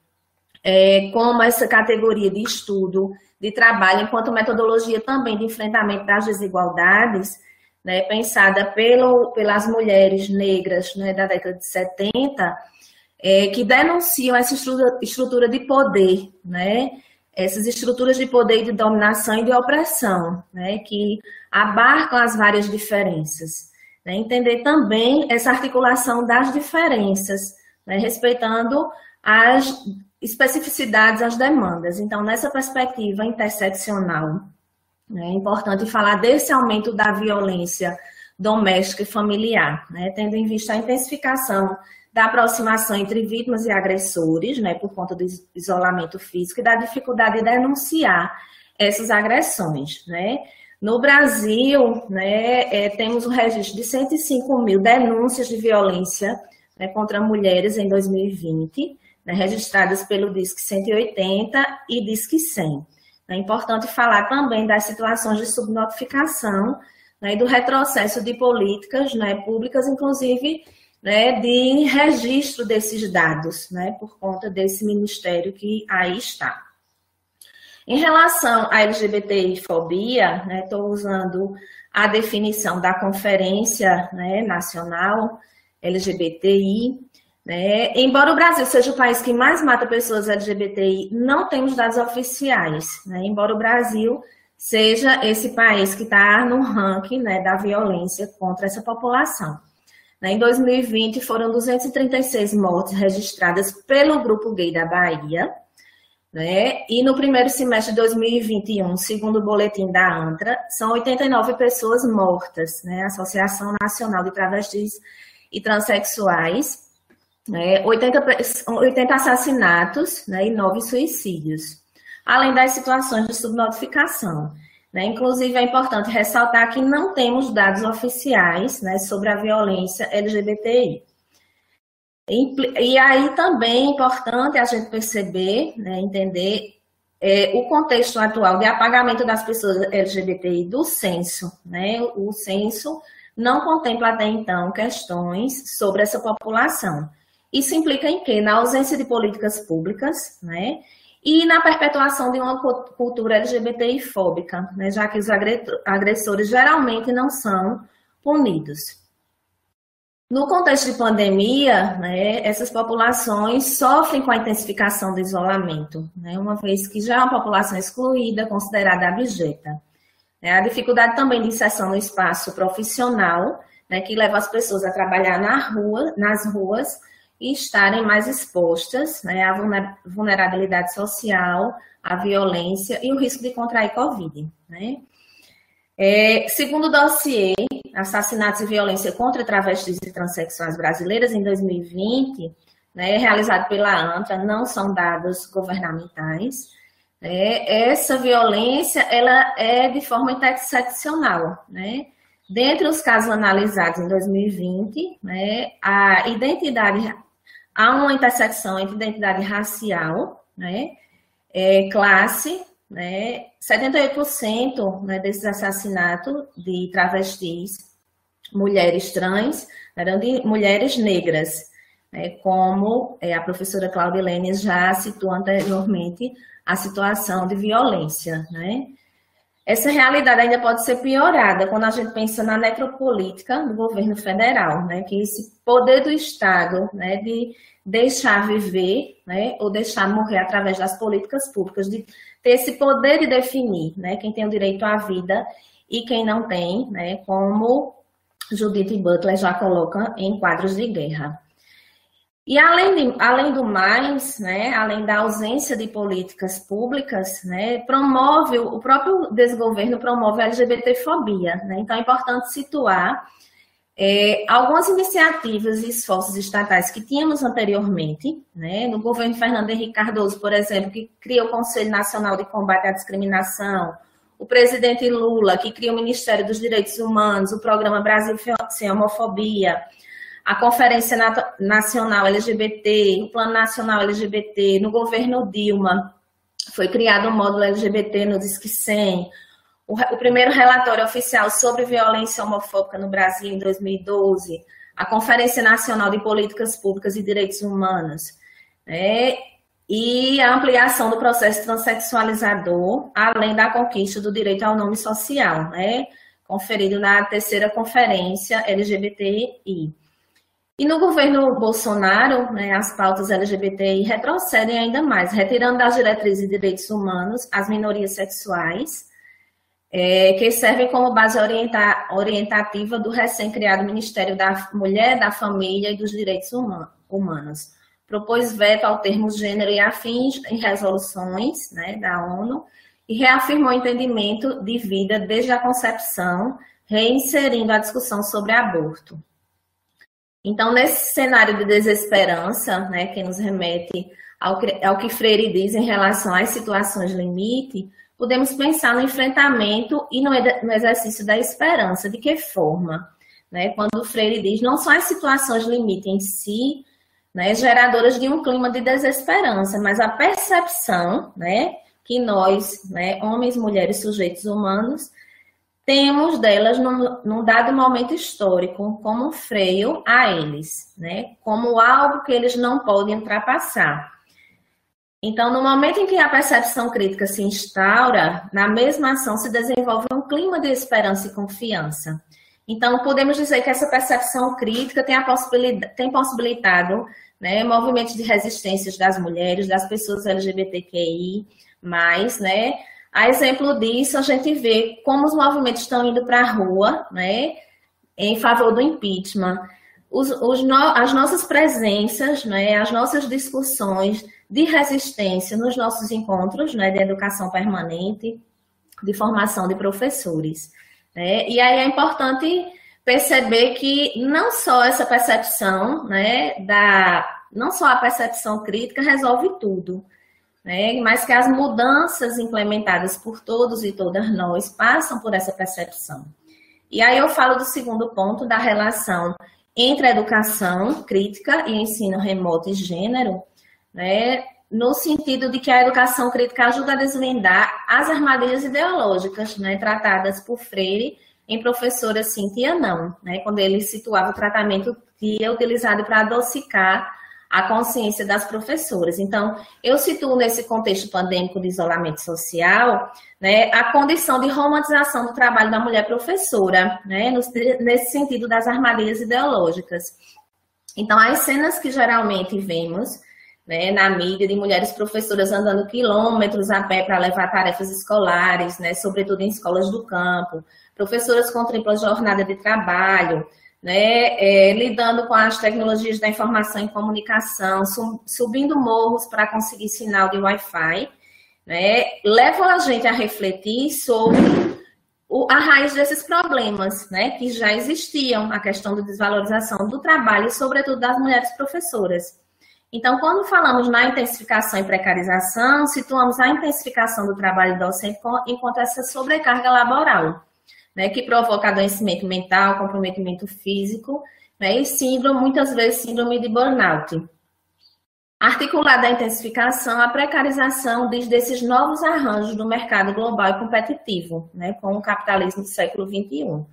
é, como essa categoria de estudo, de trabalho, enquanto metodologia também de enfrentamento das desigualdades, né, pensada pelo, pelas mulheres negras né, da década de 70, é, que denunciam essa estrutura, estrutura de poder, né, essas estruturas de poder de dominação e de opressão, né, que abarcam as várias diferenças. Né, entender também essa articulação das diferenças, né, respeitando as especificidades, as demandas. Então, nessa perspectiva interseccional, né, é importante falar desse aumento da violência doméstica e familiar, né, tendo em vista a intensificação da aproximação entre vítimas e agressores, né, por conta do isolamento físico e da dificuldade de denunciar essas agressões, né. No Brasil, né, é, temos um registro de 105 mil denúncias de violência né, contra mulheres em 2020, né, registradas pelo DISC 180 e DISC 100. É importante falar também das situações de subnotificação né, e do retrocesso de políticas né, públicas, inclusive né, de registro desses dados, né, por conta desse ministério que aí está. Em relação à LGBTI-fobia, estou né, usando a definição da Conferência né, Nacional LGBTI, né? Embora o Brasil seja o país que mais mata pessoas LGBTI, não temos dados oficiais. Né? Embora o Brasil seja esse país que está no ranking né, da violência contra essa população. Em 2020, foram 236 mortes registradas pelo Grupo Gay da Bahia. Né? E no primeiro semestre de 2021, segundo o boletim da ANTRA, são 89 pessoas mortas, né? Associação Nacional de Travestis e Transsexuais, né? 80, 80 assassinatos né? e 9 suicídios, além das situações de subnotificação. Né? Inclusive, é importante ressaltar que não temos dados oficiais né, sobre a violência LGBTI. E aí também é importante a gente perceber, né, entender é, o contexto atual de apagamento das pessoas LGBTI do censo. Né? O censo não contempla até então questões sobre essa população. Isso implica em quê? Na ausência de políticas públicas, né? e na perpetuação de uma cultura LGBTI fóbica, né, já que os agressores geralmente não são punidos. No contexto de pandemia, né, essas populações sofrem com a intensificação do isolamento, né, uma vez que já é uma população excluída, considerada abjeta. É, a dificuldade também de inserção no espaço profissional, né, que leva as pessoas a trabalhar na rua, nas ruas, e estarem mais expostas né, à vulnerabilidade social, à violência e o risco de contrair Covid. Né? É, segundo o dossiê Assassinatos e Violência contra Travestis e Transsexuais Brasileiras em 2020, né, realizado pela ANTRA, não são dados governamentais, né, essa violência ela é de forma interseccional, né? Dentre os casos analisados em 2020, né, a identidade há uma intersecção entre identidade racial, né, é, classe, né, 78% né, desses assassinatos de travestis, mulheres trans, eram de mulheres negras, né, como é, a professora Cláudia Lênis já citou anteriormente, a situação de violência, né? Essa realidade ainda pode ser piorada quando a gente pensa na necropolítica do governo federal, né? Que esse poder do Estado, né, de deixar viver, né, ou deixar morrer através das políticas públicas, de ter esse poder de definir, né, quem tem o direito à vida e quem não tem, né, como Judith Butler já coloca em quadros de guerra. E além, de, além do mais, né, além da ausência de políticas públicas, né, promove, o próprio desgoverno promove a LGBTfobia. Né? Então é importante situar é, algumas iniciativas e esforços estatais que tínhamos anteriormente, né, no governo Fernando Henrique Cardoso, por exemplo, que criou o Conselho Nacional de Combate à Discriminação, o presidente Lula, que criou o Ministério dos Direitos Humanos, o programa Brasil Sem Homofobia, a Conferência Nacional LGBT, o Plano Nacional LGBT, no governo Dilma, foi criado o um módulo LGBT no Disque 100, o, o, primeiro relatório oficial sobre violência homofóbica no Brasil em 2012, a Conferência Nacional de Políticas Públicas e Direitos Humanos, né? e a ampliação do processo transexualizador, além da conquista do direito ao nome social, né? conferido na terceira conferência LGBTI. E no governo Bolsonaro, né, as pautas LGBTI retrocedem ainda mais, retirando das diretrizes de direitos humanos as minorias sexuais, é, que servem como base orienta orientativa do recém-criado Ministério da Mulher, da Família e dos Direitos Humanos. Propôs veto ao termo gênero e afins em resoluções né, da ONU e reafirmou o entendimento de vida desde a concepção, reinserindo a discussão sobre aborto. Então, nesse cenário de desesperança, né, que nos remete ao, ao que Freire diz em relação às situações limite, podemos pensar no enfrentamento e no, no exercício da esperança. De que forma? Né? Quando Freire diz, não são as situações limite em si, né, geradoras de um clima de desesperança, mas a percepção né, que nós, né, homens, mulheres, sujeitos humanos, temos delas num, num, dado momento histórico como um freio a eles, né? como algo que eles não podem ultrapassar. Então, no momento em que a percepção crítica se instaura, na mesma ação se desenvolve um clima de esperança e confiança. Então, podemos dizer que essa percepção crítica tem, a possibilidade, tem possibilitado né, movimentos de resistências das mulheres, das pessoas LGBTQI, mais, né, a exemplo disso, a gente vê como os movimentos estão indo para a rua, né, em favor do impeachment. Os, os no, as nossas presenças, né, as nossas discussões de resistência nos nossos encontros né, de educação permanente, de formação de professores. Né? E aí é importante perceber que não só essa percepção, né, da, não só a percepção crítica resolve tudo né? mas que as mudanças implementadas por todos e todas nós passam por essa percepção. E aí eu falo do segundo ponto, da relação entre a educação crítica e ensino remoto e gênero, né? no sentido de que a educação crítica ajuda a desvendar as armadilhas ideológicas né? tratadas por Freire em professora Cintia Não, né? quando ele situava o tratamento que é utilizado para adocicar a consciência das professoras. Então, eu situo nesse contexto pandêmico de isolamento social, né, a condição de romantização do trabalho da mulher professora, né, nesse sentido das armadilhas ideológicas. Então, as cenas que geralmente vemos né, na mídia de mulheres professoras andando quilômetros a pé para levar tarefas escolares, né, sobretudo em escolas do campo, professoras com tripla jornada de trabalho, né, é, lidando com as tecnologias da informação e comunicação, subindo morros para conseguir sinal de Wi-Fi, né, levam a gente a refletir sobre o, a raiz desses problemas, né, que já existiam, a questão da desvalorização do trabalho, sobretudo das mulheres professoras. Então, quando falamos na intensificação e precarização, situamos a intensificação do trabalho docente enquanto essa sobrecarga laboral né, que provoca adoecimento mental, comprometimento físico, né, e síndrome, muitas vezes síndrome de burnout. articulada à intensificação, a precarização desses novos arranjos do mercado global e competitivo, né, com o capitalismo do século XXI.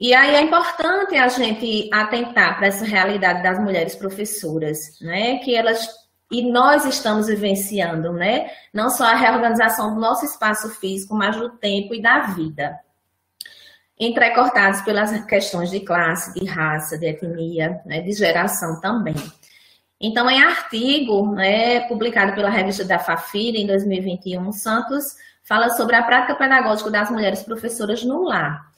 E aí é importante a gente atentar para essa realidade das mulheres professoras, né, que elas e nós estamos vivenciando, né, não só a reorganização do nosso espaço físico, mas do tempo e da vida entrecortados pelas questões de classe, de raça, de etnia, né, de geração também. Então, em artigo né, publicado pela revista da Fafira em 2021, Santos fala sobre a prática pedagógica das mulheres professoras no lar.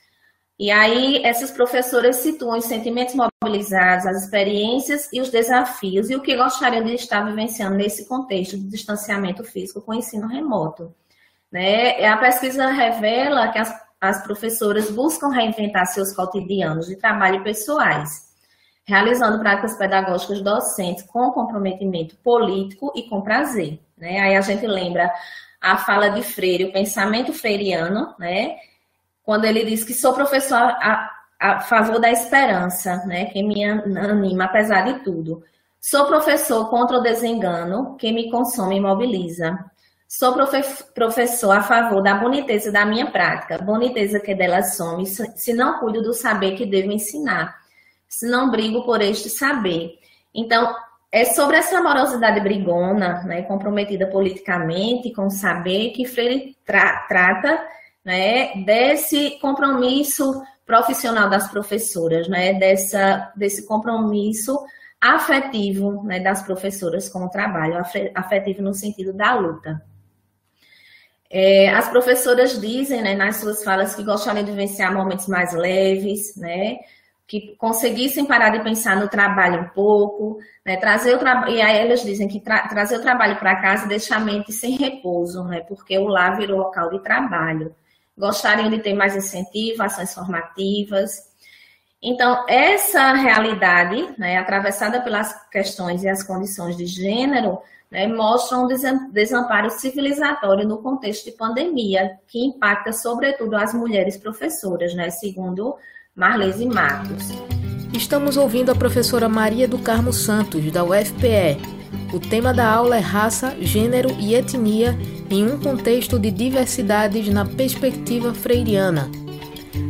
E aí, essas professoras situam os sentimentos mobilizados, as experiências e os desafios, e o que gostariam de estar vivenciando nesse contexto de distanciamento físico com ensino remoto. Né? A pesquisa revela que as, as professoras buscam reinventar seus cotidianos de trabalho pessoais realizando práticas pedagógicas docentes com comprometimento político e com prazer. Né? Aí a gente lembra a fala de Freire, o pensamento freiriano, né? Quando ele diz que sou professor a, a favor da esperança, né? que me anima apesar de tudo. Sou professor contra o desengano, que me consome e mobiliza. Sou profe professor a favor da boniteza da minha prática, boniteza que dela some, se não cuido do saber que devo ensinar se não brigo por este saber. Então, é sobre essa amorosidade brigona, né, comprometida politicamente com o saber, que Freire tra trata né, desse compromisso profissional das professoras, né, dessa, desse compromisso afetivo né, das professoras com o trabalho, afetivo no sentido da luta. É, as professoras dizem né, nas suas falas que gostariam de vivenciar momentos mais leves, né, que conseguissem parar de pensar no trabalho um pouco, né, trazer o trabalho, e aí elas dizem que tra trazer o trabalho para casa deixa a mente sem repouso, né, porque o lar virou local de trabalho. Gostariam de ter mais incentivo, ações formativas. Então, essa realidade, né, atravessada pelas questões e as condições de gênero, né, mostram um desamparo civilizatório no contexto de pandemia, que impacta sobretudo as mulheres professoras, né, segundo Marlese Matos. Estamos ouvindo a professora Maria do Carmo Santos, da UFPE. O tema da aula é raça, gênero e etnia em um contexto de diversidades na perspectiva freiriana.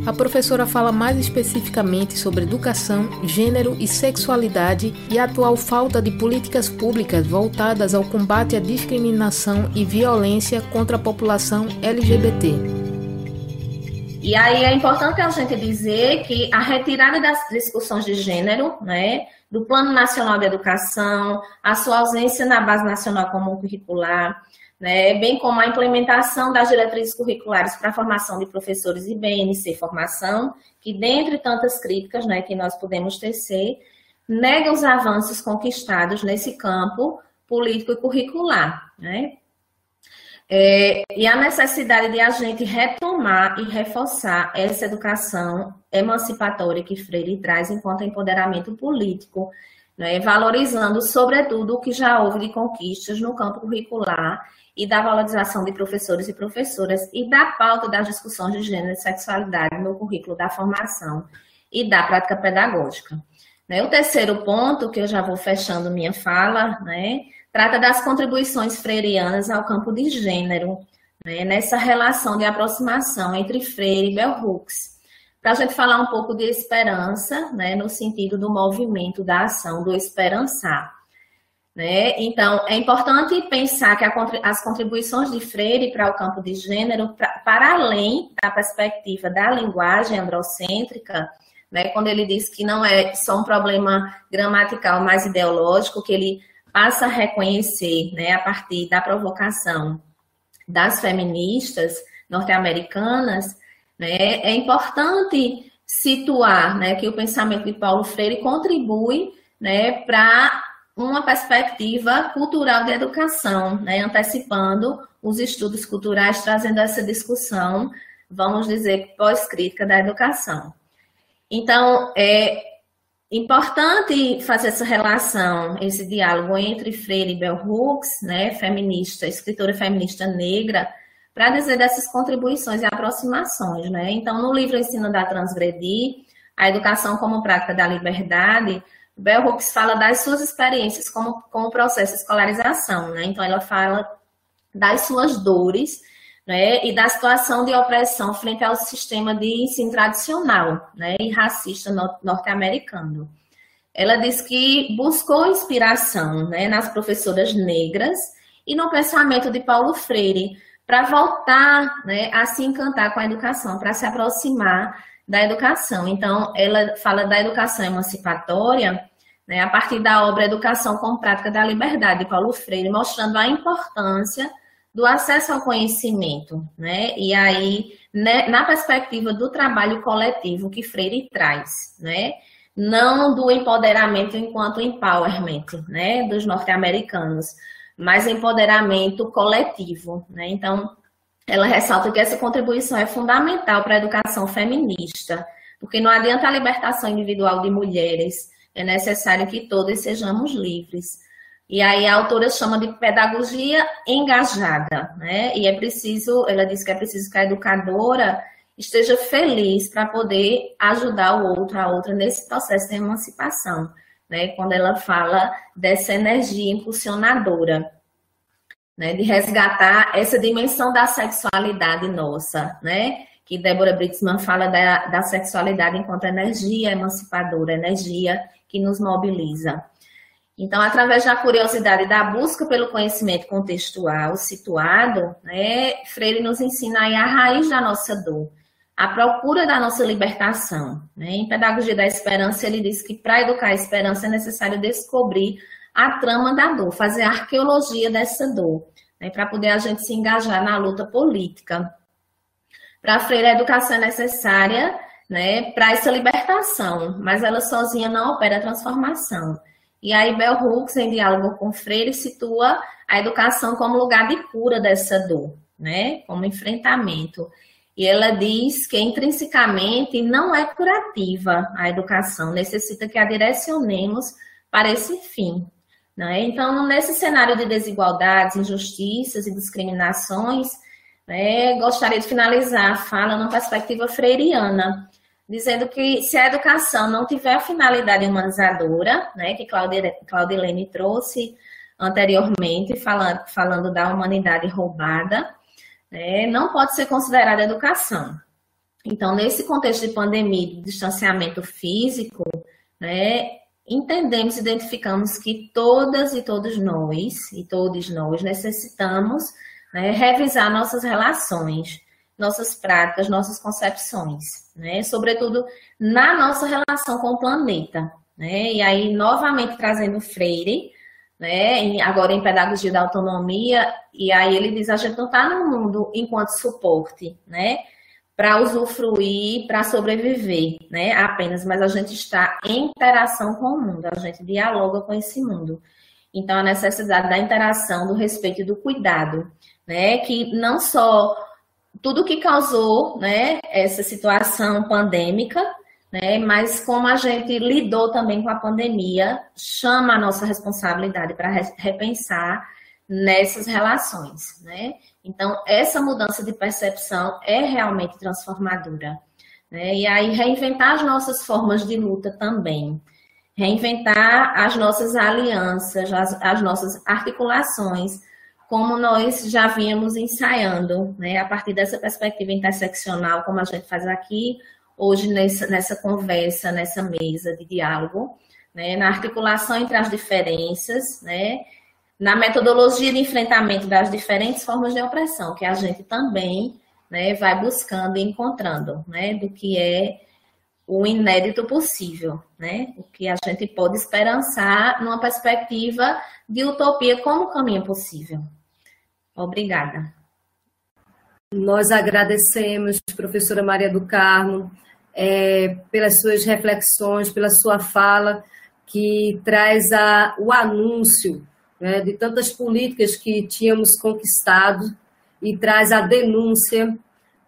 A professora fala mais especificamente sobre educação, gênero e sexualidade e a atual falta de políticas públicas voltadas ao combate à discriminação e violência contra a população LGBT. E aí é importante a gente dizer que a retirada das discussões de gênero, né, do Plano Nacional de Educação, a sua ausência na Base Nacional Comum Curricular, né, bem como a implementação das diretrizes curriculares para a formação de professores e BNC Formação, que dentre tantas críticas né, que nós podemos tecer, nega os avanços conquistados nesse campo político e curricular. Né? É, e a necessidade de a gente retomar e reforçar essa educação emancipatória que Freire traz enquanto empoderamento político, né, valorizando, sobretudo, o que já houve de conquistas no campo curricular e da valorização de professores e professoras e da pauta das discussões de gênero e sexualidade no currículo da formação e da prática pedagógica. Né, o terceiro ponto, que eu já vou fechando minha fala, né, trata das contribuições freirianas ao campo de gênero, né, nessa relação de aproximação entre Freire e Bell Hooks, para a gente falar um pouco de esperança, né, no sentido do movimento da ação, do esperançar. Né? Então, é importante pensar que a, as contribuições de Freire para o campo de gênero, pra, para além da perspectiva da linguagem androcêntrica, né, quando ele diz que não é só um problema gramatical, mas ideológico, que ele passa a reconhecer, né, a partir da provocação das feministas norte-americanas, né, é importante situar né, que o pensamento de Paulo Freire contribui né, para uma perspectiva cultural de educação, né, antecipando os estudos culturais, trazendo essa discussão, vamos dizer, pós-crítica da educação. Então, é, Importante fazer essa relação, esse diálogo entre Freire e Bell Hooks, né, feminista, escritora feminista negra, para dizer dessas contribuições e aproximações, né? Então, no livro Ensino da Transgredir, a educação como prática da liberdade, Bell Hooks fala das suas experiências como, como processo de escolarização, né? Então, ela fala das suas dores, né? E da situação de opressão frente ao sistema de ensino tradicional, né? E racista norte-americano. Ela diz que buscou inspiração, né? Nas professoras negras e no pensamento de Paulo Freire para voltar, né? A se encantar com a educação, para se aproximar da educação. Então, ela fala da educação emancipatória né, a partir da obra Educação com Prática da Liberdade, de Paulo Freire, mostrando a importância do acesso ao conhecimento, né? E aí, né, na perspectiva do trabalho coletivo que Freire traz, né? Não do empoderamento enquanto empowerment, né, dos norte-americanos, mas empoderamento coletivo, né? Então, ela ressalta que essa contribuição é fundamental para a educação feminista, porque não adianta a libertação individual de mulheres, é necessário que todos sejamos livres. E aí a autora chama de pedagogia engajada, né? E é preciso, ela diz que é preciso que a educadora esteja feliz para poder ajudar o outro, a outra nesse processo de emancipação, né? Quando ela fala dessa energia impulsionadora né, de resgatar essa dimensão da sexualidade nossa, né? Que Débora Britzman fala da, da sexualidade enquanto energia emancipadora, energia que nos mobiliza. Então, através da curiosidade da busca pelo conhecimento contextual situado, né, Freire nos ensina aí a raiz da nossa dor, a procura da nossa libertação. Né? Em Pedagogia da Esperança, ele diz que para educar a esperança é necessário descobrir a trama da dor, fazer a arqueologia dessa dor, né, para poder a gente se engajar na luta política. Para Freire, a educação é necessária né, para essa libertação, mas ela sozinha não opera a transformação. E aí, Bell Hooks, em diálogo com Freire, situa a educação como lugar de cura dessa dor, né, como enfrentamento. E ela diz que intrinsecamente não é curativa a educação, necessita que a direcionemos para esse fim. Né? Então, nesse cenário de desigualdades, injustiças e discriminações, né, gostaria de finalizar a fala numa perspectiva freiriana, dizendo que se a educação não tiver a finalidade humanizadora, né, que Claudilene trouxe anteriormente, falando, falando da humanidade roubada, né, não pode ser considerada educação. Então, nesse contexto de pandemia, de distanciamento físico, né, entendemos, identificamos que todas e todos nós, e todos nós, necessitamos né, revisar nossas relações, nossas práticas, nossas concepções, né, sobretudo na nossa relação com o planeta. Né, e aí, novamente, trazendo Freire, né, agora em Pedagogia da Autonomia, e aí ele diz, a gente não está no mundo enquanto suporte, né, para usufruir, para sobreviver, né? Apenas, mas a gente está em interação com o mundo, a gente dialoga com esse mundo. Então, a necessidade da interação, do respeito e do cuidado, né? Que não só tudo que causou, né, essa situação pandêmica, né, mas como a gente lidou também com a pandemia, chama a nossa responsabilidade para repensar nessas relações, né? Então, essa mudança de percepção é realmente transformadora. Né? E aí, reinventar as nossas formas de luta também. Reinventar as nossas alianças, as, as nossas articulações, como nós já vínhamos ensaiando, né? a partir dessa perspectiva interseccional, como a gente faz aqui, hoje nessa, nessa conversa, nessa mesa de diálogo, né? na articulação entre as diferenças, né? Na metodologia de enfrentamento das diferentes formas de opressão, que a gente também né, vai buscando e encontrando, né, do que é o inédito possível, né, o que a gente pode esperançar numa perspectiva de utopia como caminho possível. Obrigada. Nós agradecemos, professora Maria do Carmo, é, pelas suas reflexões, pela sua fala, que traz a, o anúncio né, de tantas políticas que tínhamos conquistado e traz a denúncia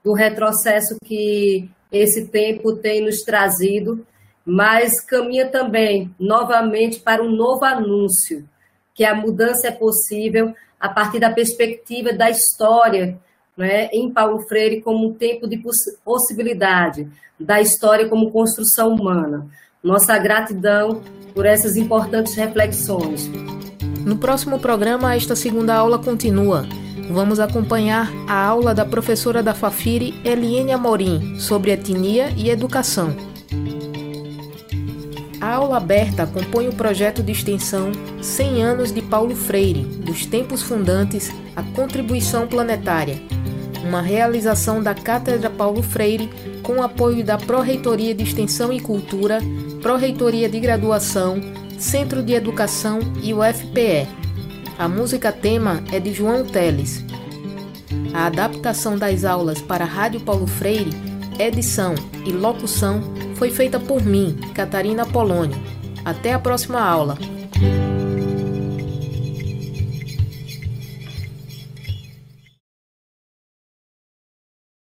do retrocesso que esse tempo tem nos trazido, mas caminha também novamente para um novo anúncio, que a mudança é possível a partir da perspectiva da história, né, em Paulo Freire como um tempo de possibilidade, da história como construção humana. Nossa gratidão por essas importantes reflexões. No próximo programa, esta segunda aula continua. Vamos acompanhar a aula da professora da Fafiri, Eliane Amorim, sobre etnia e educação. A aula aberta compõe o projeto de extensão 100 anos de Paulo Freire, dos tempos fundantes à contribuição planetária, uma realização da Cátedra Paulo Freire com apoio da Pró-Reitoria de Extensão e Cultura, Pró-Reitoria de Graduação, Centro de Educação e o FPE. A música tema é de João Teles. A adaptação das aulas para a Rádio Paulo Freire, edição e locução foi feita por mim, Catarina Polônio. Até a próxima aula.